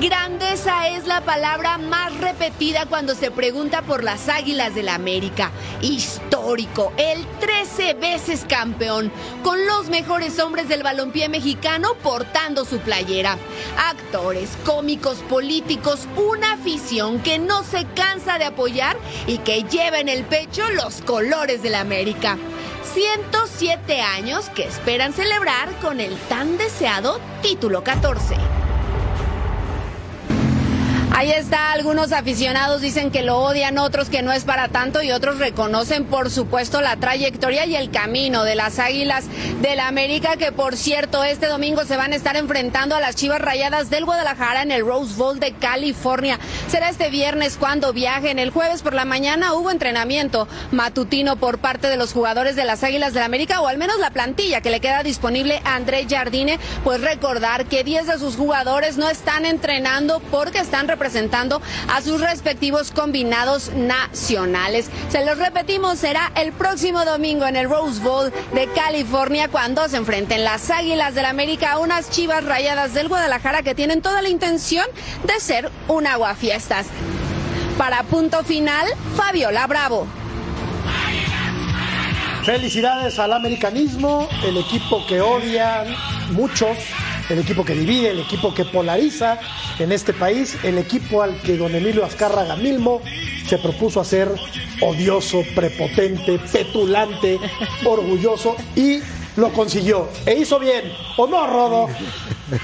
Grandeza es la palabra más repetida cuando se pregunta por las Águilas del la América. Histórico, el 13 veces campeón, con los mejores hombres del balompié mexicano portando su playera. Actores, cómicos, políticos, una afición que no se cansa de apoyar y que lleva en el pecho los colores de la América. 107 años que esperan celebrar con el tan deseado título 14. Ahí está, algunos aficionados dicen que lo odian, otros que no es para tanto y otros reconocen por supuesto la trayectoria y el camino de las Águilas del la América que por cierto este domingo se van a estar enfrentando a las Chivas Rayadas del Guadalajara en el Rose Bowl de California. Será este viernes cuando viajen. El jueves por la mañana hubo entrenamiento matutino por parte de los jugadores de las Águilas del la América o al menos la plantilla que le queda disponible a André Jardine, pues recordar que 10 de sus jugadores no están entrenando porque están representando a sus respectivos combinados nacionales. Se los repetimos, será el próximo domingo en el Rose Bowl de California cuando se enfrenten las Águilas del América a unas chivas rayadas del Guadalajara que tienen toda la intención de ser un aguafiestas. Para punto final, Fabiola Bravo. Felicidades al americanismo, el equipo que odian muchos el equipo que divide, el equipo que polariza en este país, el equipo al que don Emilio Azcárraga Milmo se propuso hacer odioso, prepotente, petulante, orgulloso y lo consiguió. E hizo bien, ¿o no, Rodo?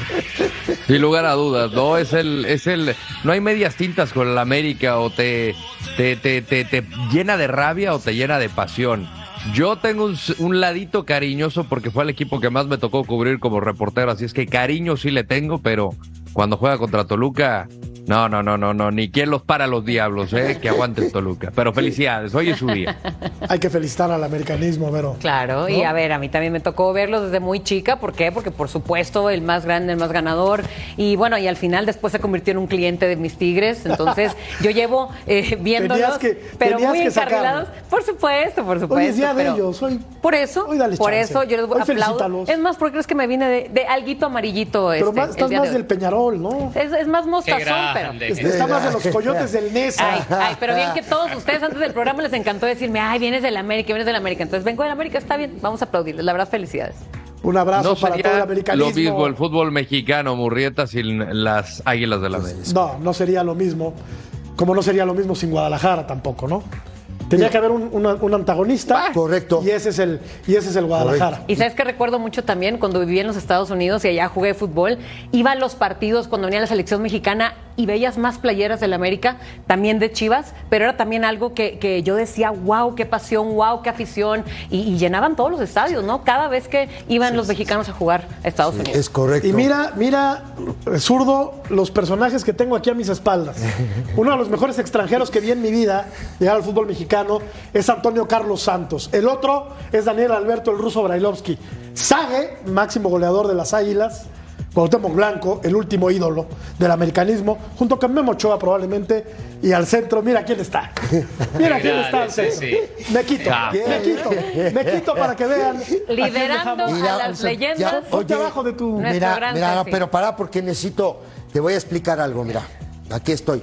Sin lugar a dudas, no es el, es el, no hay medias tintas con el América o te, te, te, te, te llena de rabia o te llena de pasión. Yo tengo un, ladito cariñoso porque fue el equipo que más me tocó cubrir como reportero, así es que cariño sí le tengo, pero cuando juega contra Toluca, no, no, no, no, no, ni quien los para los diablos, ¿eh? Que aguante el Toluca. Pero felicidades, hoy es su día. Hay que felicitar al americanismo, Vero. Claro, y a ver, a mí también me tocó verlo desde muy chica. ¿Por qué? Porque por supuesto, el más grande, el más ganador. Y bueno, y al final después se convirtió en un cliente de mis Tigres. Entonces, yo llevo eh, viéndolos, pero muy encarrilados. Por supuesto, por supuesto. Hoy es día de ellos, hoy, Por eso, por eso yo les voy a aplaudir. Es más, porque es que me vine de, de alguito amarillito. Pero este, más, estás más del Peñarol, ¿no? Es, es más mostazón pero. Está más de los coyotes del Nesa. Ay, ay, pero bien que todos ustedes antes del programa les encantó decirme, ay, vienes del América, vienes del América. Entonces vengo del América, está bien, vamos a aplaudirles. La verdad, felicidades. Un abrazo para todo el americanismo. Lo mismo el fútbol mexicano, Murrieta, sin las águilas de la América. No, no sería lo mismo. Como no sería lo mismo sin Guadalajara tampoco, ¿no? Tenía que haber un, un, un antagonista. Correcto. Y ese es el, y ese es el Guadalajara. Y sabes que recuerdo mucho también cuando viví en los Estados Unidos y allá jugué fútbol, iba a los partidos cuando venía la selección mexicana y veías más playeras del América, también de Chivas, pero era también algo que, que yo decía, wow, qué pasión, wow, qué afición, y, y, llenaban todos los estadios, ¿no? Cada vez que iban sí, los mexicanos a jugar a Estados sí, Unidos. Es correcto. Y mira, mira, zurdo, los personajes que tengo aquí a mis espaldas. Uno de los mejores extranjeros que vi en mi vida llegar al fútbol mexicano es Antonio Carlos Santos. El otro es Daniel Alberto el ruso Brailovsky. Sague, máximo goleador de las Águilas. Cuauhtémoc Blanco, el último ídolo del americanismo, junto con Memo Ochoa probablemente, y al centro, mira quién está. Mira quién está al centro. Sí, sí. Me quito, me quito, me quito para que vean. Liderando a las leyendas. Ya, oye, abajo de tu... Mira, mira, pero para porque necesito, te voy a explicar algo, mira. Aquí estoy.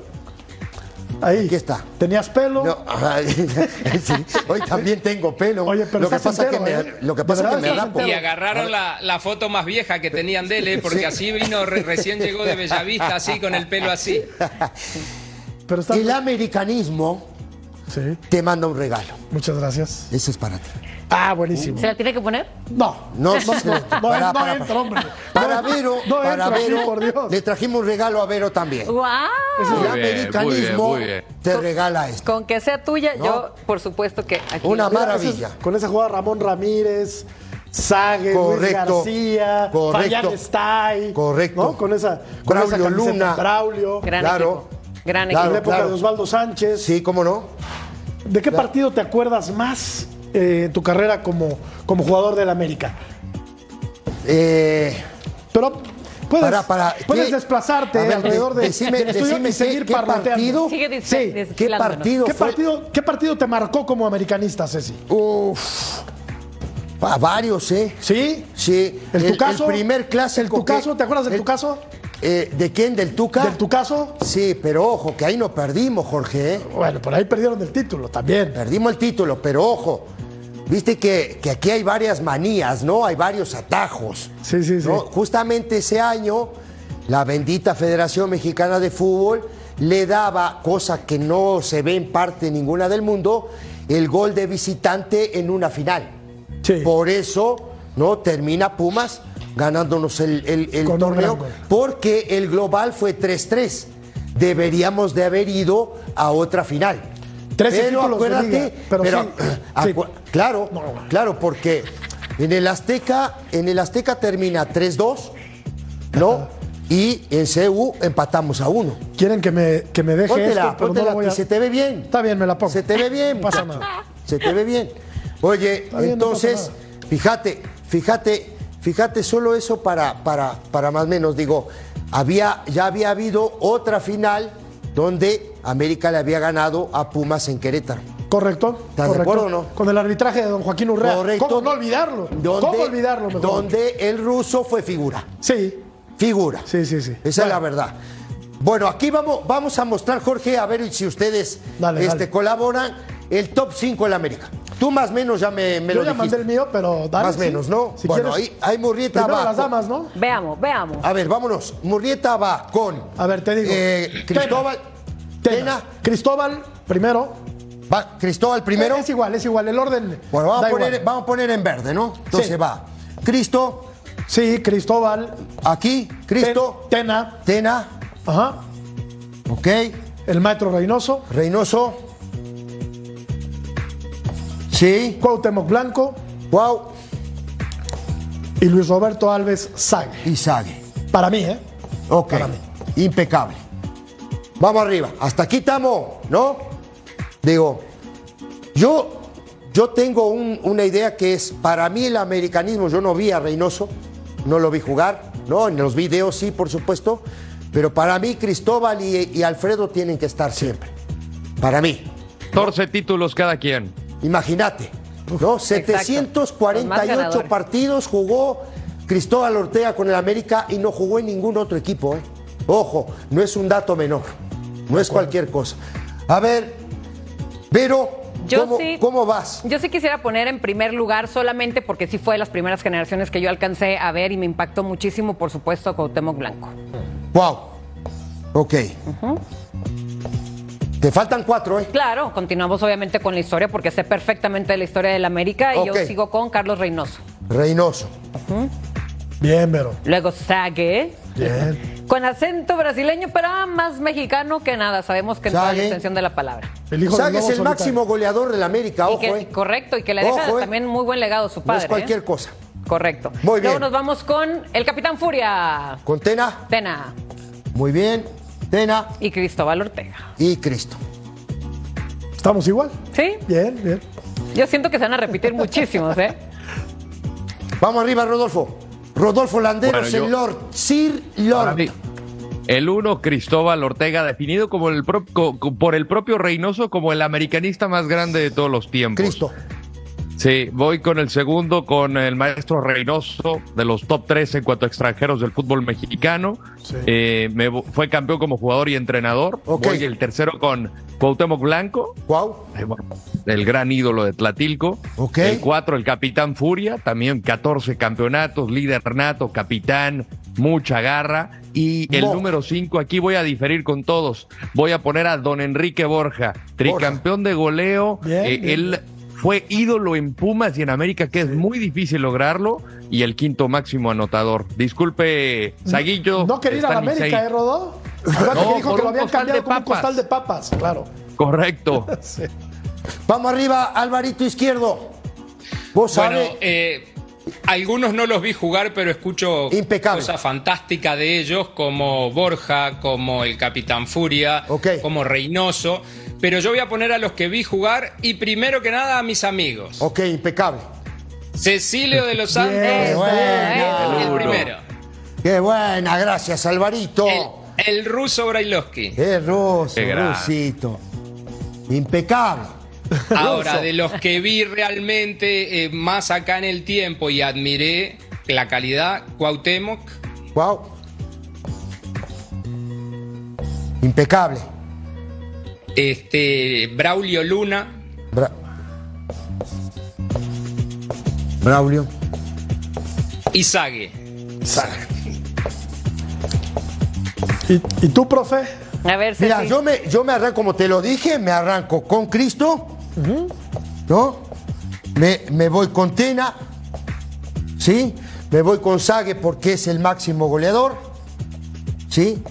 Ahí. Aquí está. ¿Tenías pelo? No, sí, hoy también tengo pelo. Oye, pero lo que pasa entero, que ¿eh? me, lo que pasa que me rapo. Y agarraron la, la, foto más vieja que tenían de él, porque sí. así vino, re, recién llegó de Bellavista, así, con el pelo así. Pero está... El americanismo Sí. te manda un regalo. Muchas gracias. Eso es para ti. Ah, buenísimo. ¿Se la tiene que poner? No. No, No, no, no, para, no para- entra, hombre. para Vero, no para entra aquí, Vero, por Dios. le trajimos un regalo a Vero también. ¡Guau! El bien, americanismo muy bien, muy bien. te regala esto. Con que sea tuya, No. yo, por supuesto que aquí. Una maravilla. con esa jugada Ramón Ramírez, Sague, Luis. García, Correcto. Stay. Correcto. ¿no? Con esa, con Braulio esa camiseta. Luna. Braulio. Gran Claro. equipo. Gran Claro, en la equipo. época de Osvaldo Sánchez. Sí, cómo no. ¿De qué partido te acuerdas más eh, en tu carrera como, como jugador del América? Eh, Pero puedes, Para- para- puedes ¿qué? desplazarte A ver, alrededor de, decime- del estudio decime y seguir qué- partido- Sigue Sí. ¿Qué partido ¿Qué partido, ¿Qué partido te marcó como americanista, Ceci? Uf. A varios, ¿eh? ¿Sí? Sí. ¿El tu caso? primer clásico. ¿El tu caso? ¿Te acuerdas del el- tu caso? eh, ¿De quién? ¿Del Tuca? ¿Del tu caso? Sí, pero ojo, que ahí no perdimos, Jorge. ¿eh? Bueno, por ahí perdieron el título también. Perdimos el título, pero ojo. Viste que, que aquí hay varias manías, ¿no? Hay varios atajos. Sí, sí, sí. ¿no? Justamente ese año, la bendita Federación Mexicana de Fútbol le daba, cosa que no se ve en parte ninguna del mundo, el gol de visitante en una final. Sí. Por eso, ¿no? Termina Pumas ganándonos el, el- torneo, porque el global fue 3-3. Deberíamos de haber ido a otra final. Trece pero de acuérdate, liga, pero pero, sí. acu- Sí. claro, No. claro, porque en el Azteca, en el Azteca termina 3-2, ¿no? Y en CU empatamos a uno. Quieren que me, que me deje Póntela, esto, pero póntela, lo voy a... que se te ve bien. Está bien, me la pongo. Se te ve bien. No pasa nada. Se te ve bien. Oye, bien, no pasa entonces, fíjate, fíjate, fíjate solo eso para, para, para más o menos, digo, había, ya había habido otra final donde América le había ganado a Pumas en Querétaro. Correcto. ¿Estás de correcto. acuerdo o no? Con el arbitraje de don Joaquín Urrea. Correcto. ¿Cómo no olvidarlo? ¿Cómo olvidarlo mejor? Donde el ruso fue figura. Sí, Figura. sí, sí, sí. Esa es la verdad. Bueno, aquí vamos, vamos a mostrar, Jorge, a ver si ustedes Dale, este, dale. colaboran, el top 5 en la América. Tú más o menos ya me, me Yo lo ya dijiste. mandé el mío, pero dale. más o sí. menos, ¿no? Si bueno, quieres, ahí, ahí Murrieta va. las damas, ¿no? Veamos, veamos. A ver, vámonos. Murrieta va con A ver, te digo. eh, Cristóbal. Tena. Tena. Cristóbal, primero. Va Cristóbal primero. Eh, Es igual, es igual. El orden. Bueno, vamos da a, poner, igual. vamos a poner en verde, ¿no? Entonces Sí. va. Cristo, Sí, Cristóbal. aquí, Cristo, Ten- Tena. Tena, Ajá. ok, El maestro Reynoso. Reynoso. Sí, Cuauhtémoc Blanco. wow, Y Luis Roberto Alves Sague. y Sague. Para mí, ¿eh? Ok, Para mí. impecable. Vamos arriba. Hasta aquí estamos, ¿no? Digo, yo, yo tengo un- una idea que es, para mí el americanismo, yo no vi a Reynoso, no lo vi jugar, ¿no? En los videos sí, por supuesto, pero para mí Cristóbal y, y Alfredo tienen que estar siempre. Para mí. 14 títulos cada quien. Imagínate, ¿no? Los más 748 ganadores. partidos jugó Cristóbal Ortega con el América y no jugó en ningún otro equipo, ¿eh? Ojo, no es un dato menor, no es cualquier cosa. A ver, pero, Yo ¿cómo, sí- cómo vas? Yo sí quisiera poner en primer lugar solamente porque sí fue de las primeras generaciones que yo alcancé a ver y me impactó muchísimo, por supuesto, Cuauhtémoc Blanco. Wow, ok. Te faltan cuatro, ¿eh? Claro, continuamos obviamente con la historia porque sé perfectamente de la historia del América y yo sigo con Carlos Reynoso. Reynoso. Bien, Vero. Luego Sague, Bien. con acento brasileño, pero más mexicano que nada. Sabemos que en toda la extensión de la palabra. El hijo Sague es el solitario. máximo goleador del América, Y ojo, que- ¿eh? correcto, y que le deja Ojo, eh. también muy buen legado a su No padre. es cualquier ¿eh? cosa. Correcto. Muy Luego bien. nos vamos con el Capitán Furia, Con Tena, Tena muy bien. Tena y Cristóbal Ortega. y Cristo. ¿Estamos igual? ¿Sí? Bien, bien. Yo siento que se van a repetir muchísimos, ¿eh? Vamos arriba, Rodolfo. Rodolfo Landeros, Bueno, yo- el Lord. Sir Lord. el uno, Cristóbal Ortega, definido como el pro- co- co- por el propio Reynoso como el americanista más grande de todos los tiempos. Cristo. Sí, voy con el segundo, con el maestro Reynoso, de los top tres en cuanto a extranjeros del fútbol mexicano. Sí. Eh, me fue campeón como jugador y entrenador. Ok. Voy el tercero con Cuauhtémoc Blanco, Wow. eh, bueno, el gran ídolo de Tlatilco. Ok. El cuatro, el capitán Furia, también 14 campeonatos, líder nato, capitán, mucha garra. Y el No. número 5, aquí voy a diferir con todos. Voy a poner a don Enrique Borja, tricampeón de goleo. Bien, Eh, bien, él fue ídolo en Pumas y en América, que es muy difícil lograrlo. Y el quinto máximo anotador. Disculpe, Saguillo. No quería ir a la. América, ¿eh, Rodó? No, que dijo que lo un habían costal cambiado de como un papas. costal de papas, claro. Correcto. Sí. Vamos arriba, Alvarito Izquierdo. Vos Bueno, sabés. eh, algunos no los vi jugar, pero escucho Impecable. cosas fantásticas de ellos, como Borja, como el Capitán Furia, como Reynoso. Pero yo voy a poner a los que vi jugar y primero que nada a mis amigos. Ok, impecable. Cecilio de los Santos, Bien, buena. el primero. Qué buena, gracias, Alvarito. El ruso Brailovsky. Qué ruso, Qué rusito. Impecable. Ahora, Ruso. de los que vi realmente eh, más acá en el tiempo y admiré la calidad, Cuauhtémoc. Wow. Impecable. Este, Braulio Luna. Bra- Braulio. Y Sague. ¿Y, y tú, profe? A ver, Mira, yo me, yo me arranco, como te lo dije, me arranco con Cristo, ¿no? Me, me voy con Tena, ¿sí? Me voy con Sague porque es el máximo goleador, ¿sí?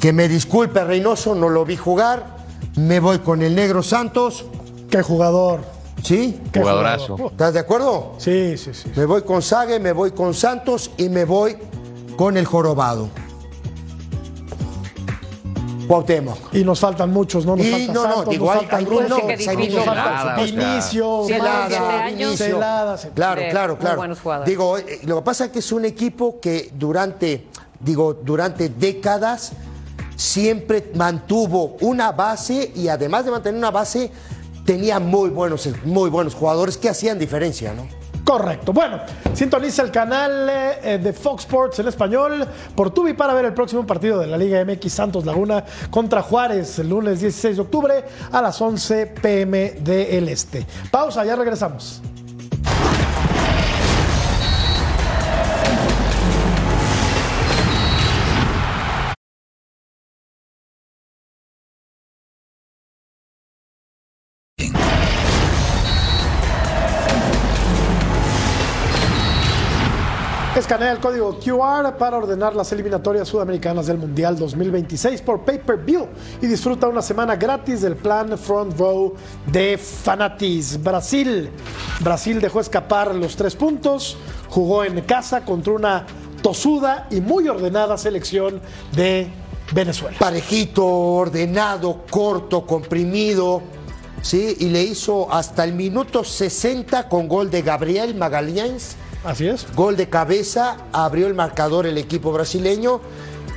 Que me disculpe Reynoso, no lo vi jugar. Me voy con el Negro Santos. Qué jugador. ¿Sí? Qué Jugadorazo. jugador. ¿Estás de acuerdo? Sí, sí, sí. Me voy con Sague, me voy con Santos y me voy con el Jorobado. Cuauhtémoc. Y nos faltan muchos, ¿no? Nos Y falta no, no, Santos, digo, nos hay- falta hay Russo, nombres, nos hay falta nombres. Vinicio, Siete Celada, sí. Claro, claro, muy claro. buenos jugadores. Digo, eh, lo que pasa es que es un equipo que durante, digo, durante décadas siempre mantuvo una base y además de mantener una base tenía muy buenos, muy buenos jugadores que hacían diferencia, ¿no? Correcto. Bueno, sintoniza el canal eh, de Fox Sports en español por Tubi para ver el próximo partido de la Liga MX Santos Laguna contra Juárez el lunes 16 de octubre a las 11 pm del Este. Pausa, ya regresamos. Escanea el código QR para ordenar las eliminatorias sudamericanas del Mundial 2026 por pay-per-view y disfruta una semana gratis del plan Front Row de Fanatis. Brasil. Brasil dejó escapar los tres puntos, jugó en casa contra una tosuda y muy ordenada selección de Venezuela. Parejito, ordenado, corto, comprimido, ¿sí? Y le hizo hasta el minuto 60 con gol de Gabriel Magallanes. Así es. Gol de cabeza, abrió el marcador el equipo brasileño.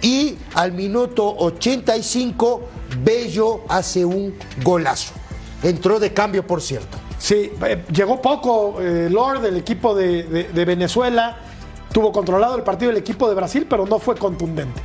Y al minuto 85, Bello hace un golazo. Entró de cambio, por cierto. Sí, eh, llegó poco eh, Lord del equipo de, de- de Venezuela. Tuvo controlado el partido del equipo de Brasil, pero no fue contundente.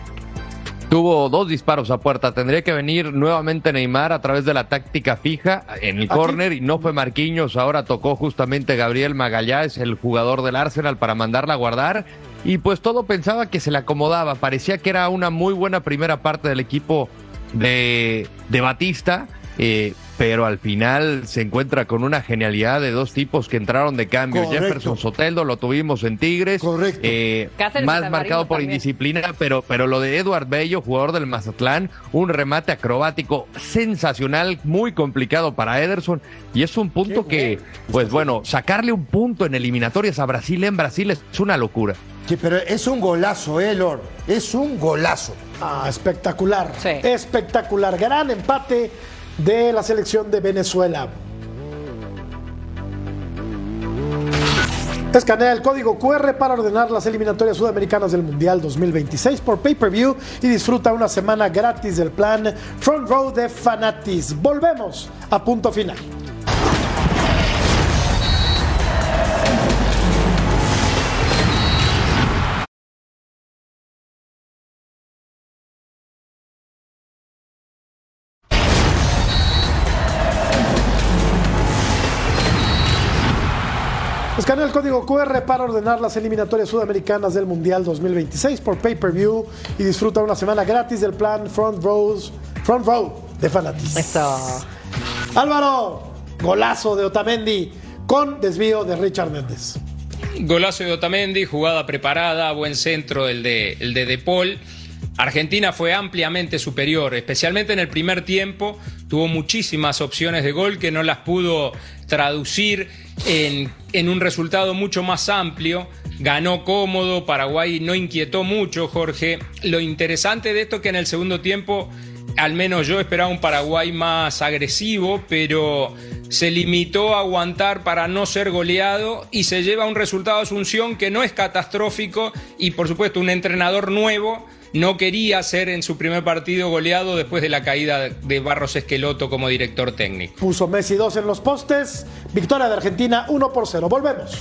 Tuvo dos disparos a puerta. Tendría que venir nuevamente Neymar a través de la táctica fija en el Aquí. córner y no fue Marquinhos. Ahora tocó justamente Gabriel Magallanes, el jugador del Arsenal, para mandarla a guardar. Y pues todo pensaba que se le acomodaba. Parecía que era una muy buena primera parte del equipo de, de Batista. eh, pero al final se encuentra con una genialidad de dos tipos que entraron de cambio. Correcto. Jefferson Soteldo lo tuvimos en Tigres. Correcto. eh, más marcado por también. indisciplina, pero, pero lo de Eduard Bello, jugador del Mazatlán, un remate acrobático sensacional, muy complicado para Ederson. Y es un punto que, pues bueno, sacarle un punto en eliminatorias a Brasil en Brasil es una locura. Sí, pero es un golazo, eh, Lord. Es un golazo. Ah, espectacular. Sí. Espectacular. Gran empate de la selección de Venezuela. Escanea el código QR para ordenar las eliminatorias sudamericanas del Mundial 2026 por pay-per-view y disfruta una semana gratis del plan Front Row de Fanatis. Volvemos a punto final. Escanea el código QR para ordenar las eliminatorias sudamericanas del Mundial 2026 por pay-per-view y disfruta una semana gratis del plan Front, Rows, Front Row de Fanatis. Eso. Álvaro, golazo de Otamendi con desvío de Richard Méndez. Golazo de Otamendi, jugada preparada, buen centro el de, el de De Paul. Argentina fue ampliamente superior, especialmente en el primer tiempo. Tuvo muchísimas opciones de gol que no las pudo traducir en, un resultado mucho más amplio. Ganó cómodo, Paraguay no inquietó mucho, Jorge. Lo interesante de esto es que en el segundo tiempo, al menos yo esperaba un Paraguay más agresivo, pero se limitó a aguantar para no ser goleado y se lleva un resultado Asunción que no es catastrófico y por supuesto un entrenador nuevo no quería ser en su primer partido goleado después de la caída de Barros Esqueloto como director técnico. Puso Messi 2 en los postes. Victoria de Argentina 1 por 0. Volvemos.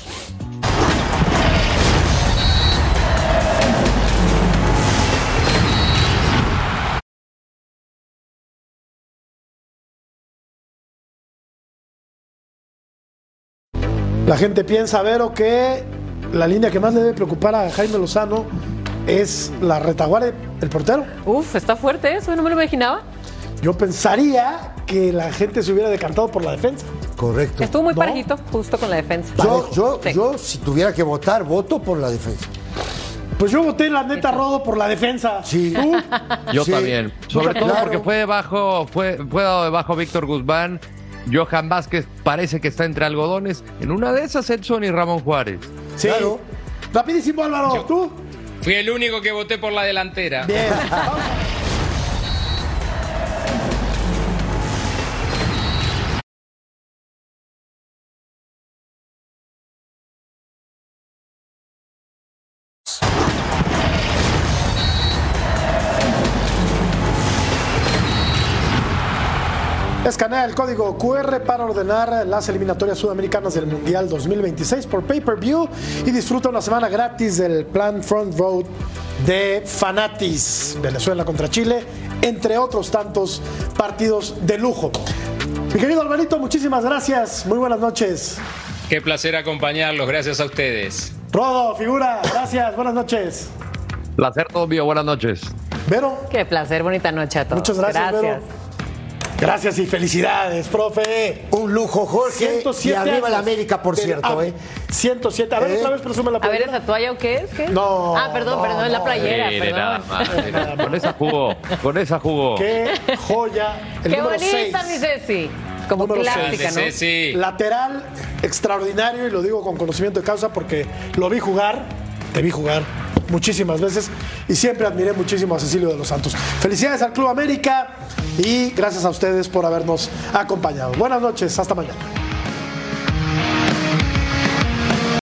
La gente piensa, Vero, que la línea que más le debe preocupar a Jaime Lozano es la retaguardia, el portero. Uf, está fuerte eso, no me lo imaginaba. Yo pensaría que la gente se hubiera decantado por la defensa. Correcto. Estuvo muy ¿No? parejito, justo con la defensa. Yo, yo, Sí. yo, si tuviera que votar, voto por la defensa. Pues yo voté la neta Rodo por la defensa. Sí. ¿Tú? Yo Sí. también. Sobre todo porque fue debajo, fue, fue dado debajo Víctor Guzmán. Johan Vázquez parece que está entre algodones. En una de esas, Edson y Ramón Juárez. Sí. Claro. Rapidísimo, Álvaro. ¿Tú? Fui el único que voté por la delantera. Bien. código QR para ordenar las eliminatorias sudamericanas del Mundial 2026 por pay-per-view y disfruta una semana gratis del plan Front Road de Fanatis, Venezuela contra Chile, entre otros tantos partidos de lujo. Mi querido Alvarito, muchísimas gracias. Muy buenas noches. Qué placer acompañarlos, gracias a ustedes. Rodo, figura, gracias. Buenas noches. Placer todo mío. Buenas noches. Vero, Qué placer, bonita noche a todos. muchas gracias, Vero. Gracias y felicidades, profe. Un lujo, Jorge. 107 y arriba años. la América, por cierto, ah, ¿eh? 107. A ver, ¿Eh? otra vez presume la A ver, playera. ¿esa toalla o qué es? ¿Qué? No, Ah, perdón, no, perdón, es la playera, Mire, perdón. nada más, mire, Con esa jugó. Con esa jugó. Qué joya. El Qué bonita, 6. mi Ceci. Como Número clásica, ¿no? sí, sí. Lateral extraordinario y lo digo con conocimiento de causa porque lo vi jugar, te vi jugar muchísimas veces y siempre admiré muchísimo a Cecilio de los Santos. Felicidades al Club América y gracias a ustedes por habernos acompañado. Buenas noches, hasta mañana.